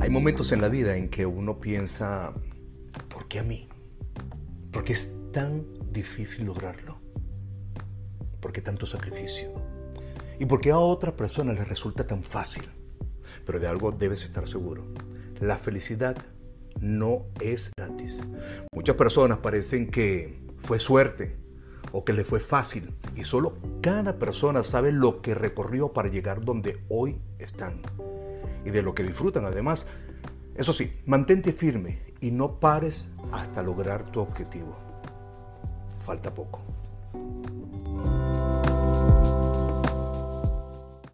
Hay momentos en la vida en que uno piensa, ¿por qué a mí? ¿Por qué es tan difícil lograrlo? ¿Por qué tanto sacrificio? ¿Y por qué a otra persona le resulta tan fácil? Pero de algo debes estar seguro. La felicidad no es gratis. Muchas personas parecen que fue suerte o que le fue fácil y solo cada persona sabe lo que recorrió para llegar donde hoy están y de lo que disfrutan además. Eso sí, mantente firme y no pares hasta lograr tu objetivo. Falta poco.